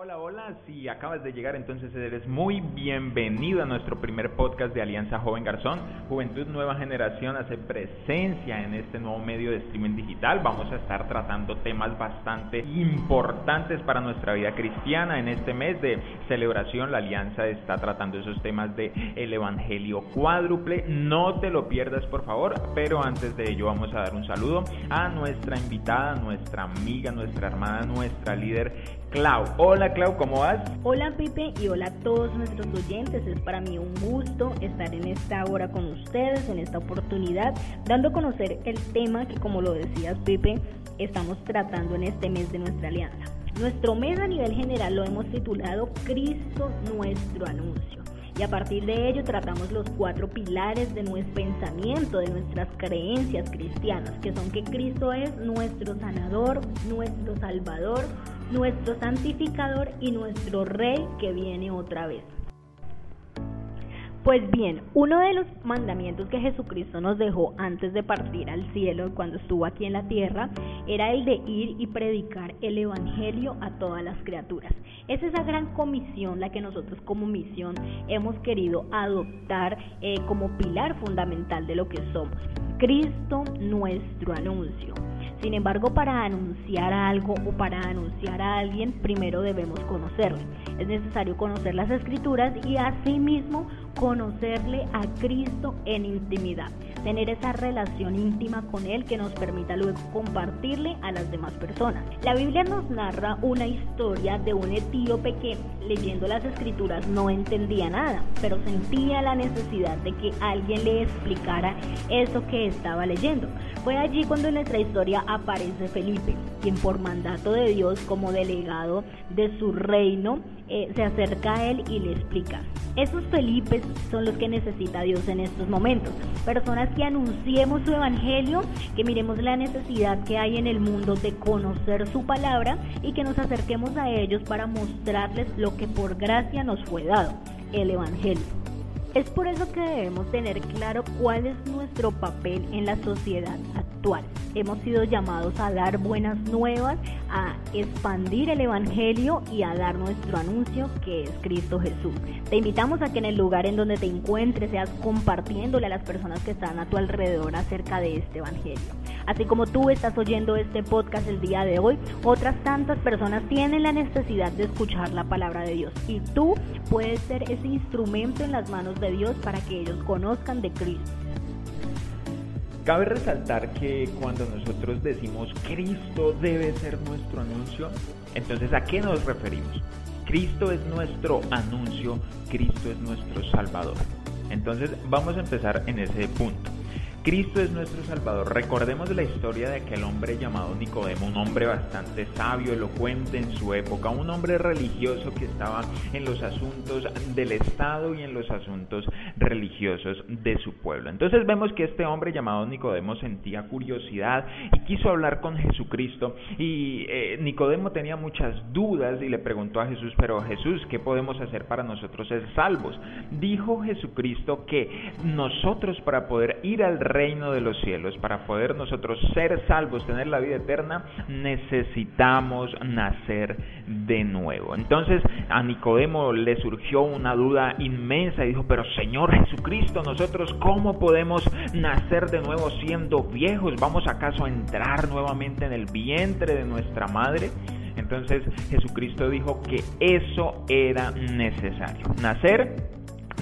Hola, hola. Si acabas de llegar, entonces eres muy bienvenido a nuestro primer podcast de Alianza Joven Garzón. Juventud Nueva Generación hace presencia en este nuevo medio de streaming digital. Vamos a estar tratando temas bastante importantes para nuestra vida cristiana. En este mes de celebración, la Alianza está tratando esos temas de el Evangelio cuádruple. No te lo pierdas, por favor. Pero antes de ello, vamos a dar un saludo a nuestra invitada, nuestra amiga, nuestra hermana, nuestra líder Clau. Hola Clau, ¿cómo vas? Hola Pipe y hola a todos nuestros oyentes. Es para mí un gusto estar en esta hora con ustedes, en esta oportunidad, dando a conocer el tema que como lo decías Pipe, estamos tratando en este mes de nuestra alianza. Nuestro mes a nivel general lo hemos titulado Cristo nuestro anuncio. Y a partir de ello tratamos los cuatro pilares de nuestro pensamiento, de nuestras creencias cristianas, que son que Cristo es nuestro sanador, nuestro salvador, nuestro santificador y nuestro rey que viene otra vez. Pues bien, uno de los mandamientos que Jesucristo nos dejó antes de partir al cielo, cuando estuvo aquí en la tierra, era el de ir y predicar el Evangelio a todas las criaturas. Es esa gran comisión la que nosotros como misión hemos querido adoptar eh, como pilar fundamental de lo que somos. Cristo nuestro anuncio. Sin embargo, para anunciar algo o para anunciar a alguien, primero debemos conocerlo. Es necesario conocer las escrituras y asimismo conocerle a Cristo en intimidad, tener esa relación íntima con Él que nos permita luego compartirle a las demás personas. La Biblia nos narra una historia de un etíope que leyendo las escrituras no entendía nada, pero sentía la necesidad de que alguien le explicara eso que estaba leyendo. Fue allí cuando en nuestra historia aparece Felipe, quien por mandato de Dios como delegado de su reino eh, se acerca a él y le explica. Esos Felipes son los que necesita Dios en estos momentos. Personas que anunciemos su evangelio, que miremos la necesidad que hay en el mundo de conocer su palabra y que nos acerquemos a ellos para mostrarles lo que por gracia nos fue dado, el evangelio. Es por eso que debemos tener claro cuál es nuestro papel en la sociedad actual. Hemos sido llamados a dar buenas nuevas, a expandir el Evangelio y a dar nuestro anuncio que es Cristo Jesús. Te invitamos a que en el lugar en donde te encuentres seas compartiéndole a las personas que están a tu alrededor acerca de este Evangelio. Así como tú estás oyendo este podcast el día de hoy, otras tantas personas tienen la necesidad de escuchar la palabra de Dios y tú puedes ser ese instrumento en las manos de Dios para que ellos conozcan de Cristo. Cabe resaltar que cuando nosotros decimos Cristo debe ser nuestro anuncio, entonces ¿a qué nos referimos? Cristo es nuestro anuncio, Cristo es nuestro Salvador. Entonces vamos a empezar en ese punto. Cristo es nuestro Salvador. Recordemos la historia de aquel hombre llamado Nicodemo, un hombre bastante sabio, elocuente en su época, un hombre religioso que estaba en los asuntos del Estado y en los asuntos religiosos de su pueblo. Entonces vemos que este hombre llamado Nicodemo sentía curiosidad y quiso hablar con Jesucristo y eh, Nicodemo tenía muchas dudas y le preguntó a Jesús, pero Jesús, ¿qué podemos hacer para nosotros ser salvos? Dijo Jesucristo que nosotros para poder ir al reino de los cielos, para poder nosotros ser salvos, tener la vida eterna, necesitamos nacer de nuevo. Entonces a Nicodemo le surgió una duda inmensa y dijo, pero Señor Jesucristo, nosotros cómo podemos nacer de nuevo siendo viejos? ¿Vamos acaso a entrar nuevamente en el vientre de nuestra madre? Entonces Jesucristo dijo que eso era necesario, nacer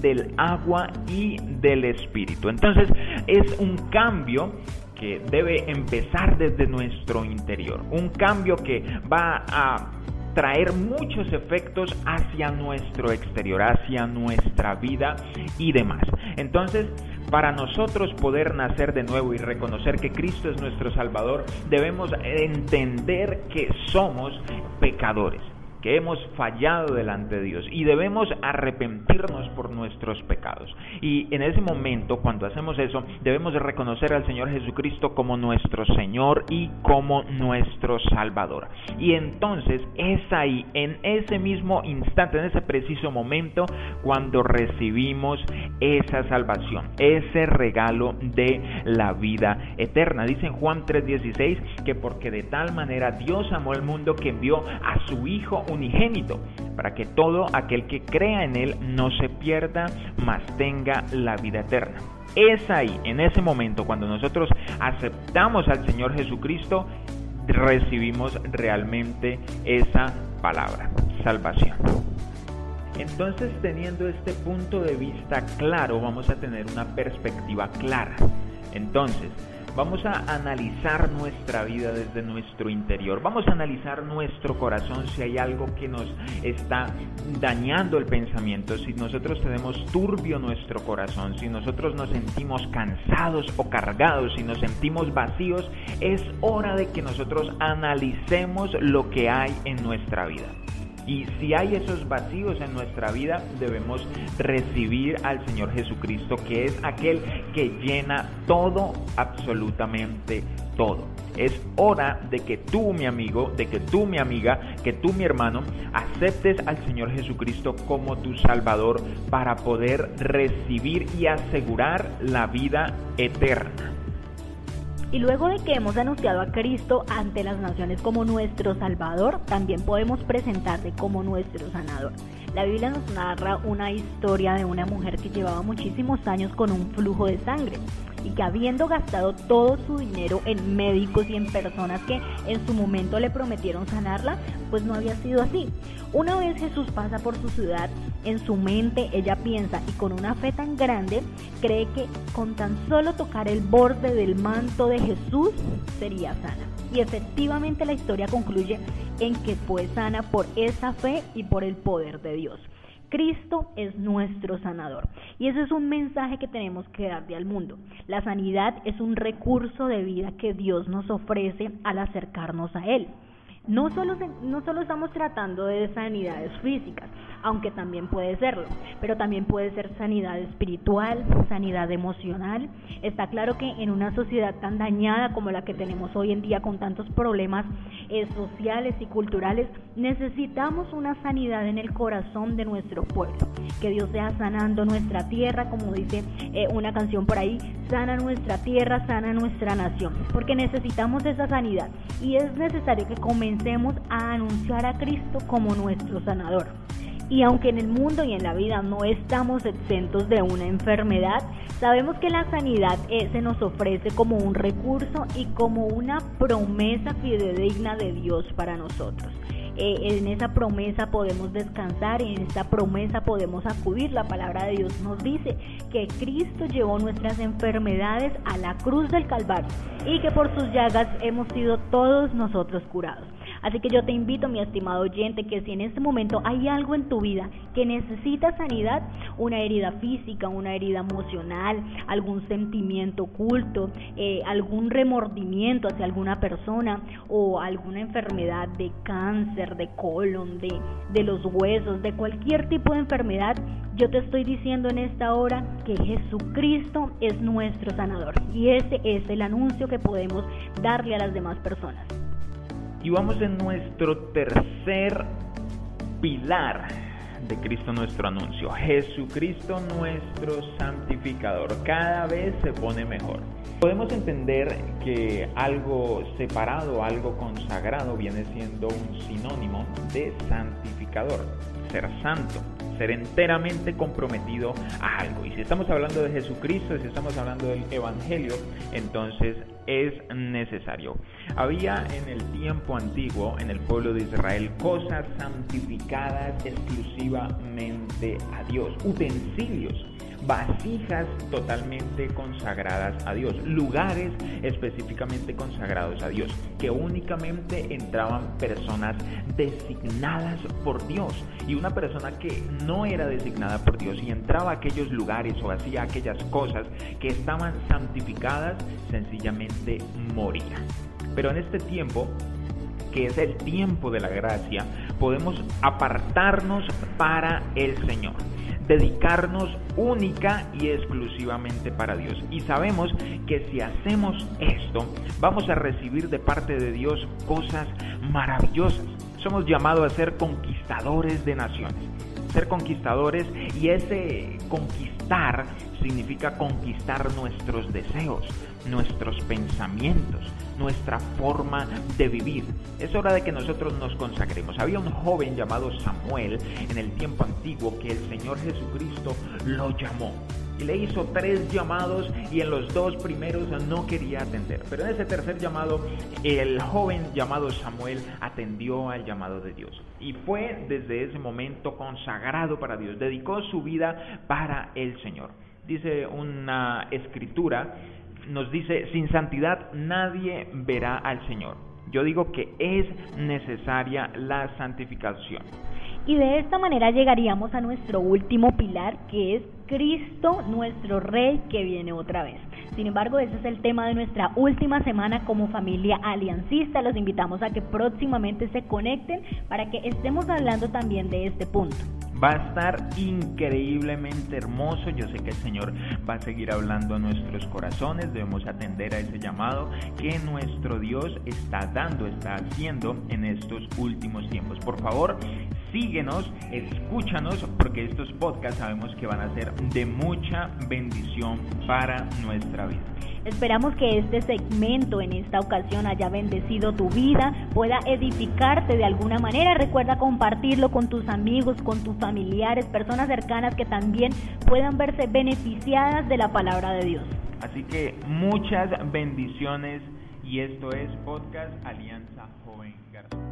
del agua y del espíritu. Entonces es un cambio que debe empezar desde nuestro interior, un cambio que va a traer muchos efectos hacia nuestro exterior, hacia nuestra vida y demás. Entonces, para nosotros poder nacer de nuevo y reconocer que Cristo es nuestro Salvador, debemos entender que somos pecadores que hemos fallado delante de Dios y debemos arrepentirnos por nuestros pecados. Y en ese momento, cuando hacemos eso, debemos reconocer al Señor Jesucristo como nuestro Señor y como nuestro Salvador. Y entonces es ahí, en ese mismo instante, en ese preciso momento, cuando recibimos esa salvación, ese regalo de la vida eterna. Dice en Juan 3:16 que porque de tal manera Dios amó al mundo que envió a su Hijo unigénito, para que todo aquel que crea en Él no se pierda, mas tenga la vida eterna. Es ahí, en ese momento, cuando nosotros aceptamos al Señor Jesucristo, recibimos realmente esa palabra, salvación. Entonces, teniendo este punto de vista claro, vamos a tener una perspectiva clara. Entonces, vamos a analizar nuestra vida desde nuestro interior. Vamos a analizar nuestro corazón si hay algo que nos está dañando el pensamiento, si nosotros tenemos turbio nuestro corazón, si nosotros nos sentimos cansados o cargados, si nos sentimos vacíos, es hora de que nosotros analicemos lo que hay en nuestra vida. Y si hay esos vacíos en nuestra vida, debemos recibir al Señor Jesucristo, que es aquel que llena todo, absolutamente todo. Es hora de que tú, mi amigo, de que tú, mi amiga, que tú, mi hermano, aceptes al Señor Jesucristo como tu Salvador para poder recibir y asegurar la vida eterna. Y luego de que hemos anunciado a Cristo ante las naciones como nuestro Salvador, también podemos presentarle como nuestro sanador. La Biblia nos narra una historia de una mujer que llevaba muchísimos años con un flujo de sangre y que habiendo gastado todo su dinero en médicos y en personas que en su momento le prometieron sanarla, pues no había sido así. Una vez Jesús pasa por su ciudad, en su mente ella piensa y con una fe tan grande cree que con tan solo tocar el borde del manto de Jesús sería sana. Y efectivamente la historia concluye en que fue sana por esa fe y por el poder de Dios. Cristo es nuestro sanador. Y ese es un mensaje que tenemos que darle al mundo. La sanidad es un recurso de vida que Dios nos ofrece al acercarnos a Él. No solo, no solo estamos tratando de sanidades físicas, aunque también puede serlo, pero también puede ser sanidad espiritual, sanidad emocional. Está claro que en una sociedad tan dañada como la que tenemos hoy en día con tantos problemas eh, sociales y culturales, necesitamos una sanidad en el corazón de nuestro pueblo. Que Dios sea sanando nuestra tierra, como dice eh, una canción por ahí, sana nuestra tierra, sana nuestra nación, porque necesitamos esa sanidad y es necesario que comencemos a anunciar a Cristo como nuestro sanador. Y aunque en el mundo y en la vida no estamos exentos de una enfermedad, sabemos que la sanidad eh, se nos ofrece como un recurso y como una promesa fidedigna de Dios para nosotros. Eh, en esa promesa podemos descansar en esta promesa podemos acudir. La palabra de Dios nos dice que Cristo llevó nuestras enfermedades a la cruz del Calvario y que por sus llagas hemos sido todos nosotros curados. Así que yo te invito, mi estimado oyente, que si en este momento hay algo en tu vida que necesita sanidad, una herida física, una herida emocional, algún sentimiento oculto, eh, algún remordimiento hacia alguna persona o alguna enfermedad de cáncer, de colon, de, de los huesos, de cualquier tipo de enfermedad, yo te estoy diciendo en esta hora que Jesucristo es nuestro sanador y ese es el anuncio que podemos darle a las demás personas. Y vamos en nuestro tercer pilar de Cristo nuestro anuncio. Jesucristo nuestro santificador. Cada vez se pone mejor. Podemos entender que algo separado, algo consagrado viene siendo un sinónimo de santificador, ser santo ser enteramente comprometido a algo. Y si estamos hablando de Jesucristo, si estamos hablando del Evangelio, entonces es necesario. Había en el tiempo antiguo, en el pueblo de Israel, cosas santificadas exclusivamente a Dios, utensilios vasijas totalmente consagradas a Dios, lugares específicamente consagrados a Dios, que únicamente entraban personas designadas por Dios. Y una persona que no era designada por Dios y entraba a aquellos lugares o hacía aquellas cosas que estaban santificadas, sencillamente moría. Pero en este tiempo que es el tiempo de la gracia, podemos apartarnos para el Señor dedicarnos única y exclusivamente para Dios. Y sabemos que si hacemos esto, vamos a recibir de parte de Dios cosas maravillosas. Somos llamados a ser conquistadores de naciones. ser conquistadores y ese conquistar significa conquistar nuestros deseos, nuestros pensamientos, nuestra forma de vivir. Es hora de que nosotros nos consagremos. Había un joven llamado Samuel en el tiempo antiguo que el Señor Jesucristo lo llamó y le hizo tres llamados y en los dos primeros no quería atender. Pero en ese tercer llamado, el joven llamado Samuel atendió al llamado de Dios y fue desde ese momento consagrado para Dios, dedicó su vida para el Señor. Dice una escritura, nos dice, sin santidad nadie verá al Señor. Yo digo que es necesaria la santificación. Y de esta manera llegaríamos a nuestro último pilar, que es Cristo, nuestro Rey, que viene otra vez. Sin embargo, ese es el tema de nuestra última semana como familia aliancista. Los invitamos a que próximamente se conecten para que estemos hablando también de este punto. Va a estar increíblemente hermoso. Yo sé que el Señor va a seguir hablando a nuestros corazones. Debemos atender a ese llamado que nuestro Dios está dando, está haciendo en estos últimos tiempos. Por favor, síguenos, escúchanos, porque estos podcasts sabemos que van a ser de mucha bendición para nuestra vida. Esperamos que este segmento en esta ocasión haya bendecido tu vida, pueda edificarte de alguna manera. Recuerda compartirlo con tus amigos, con tus familiares, personas cercanas que también puedan verse beneficiadas de la palabra de Dios. Así que muchas bendiciones y esto es Podcast Alianza Joven Garzón.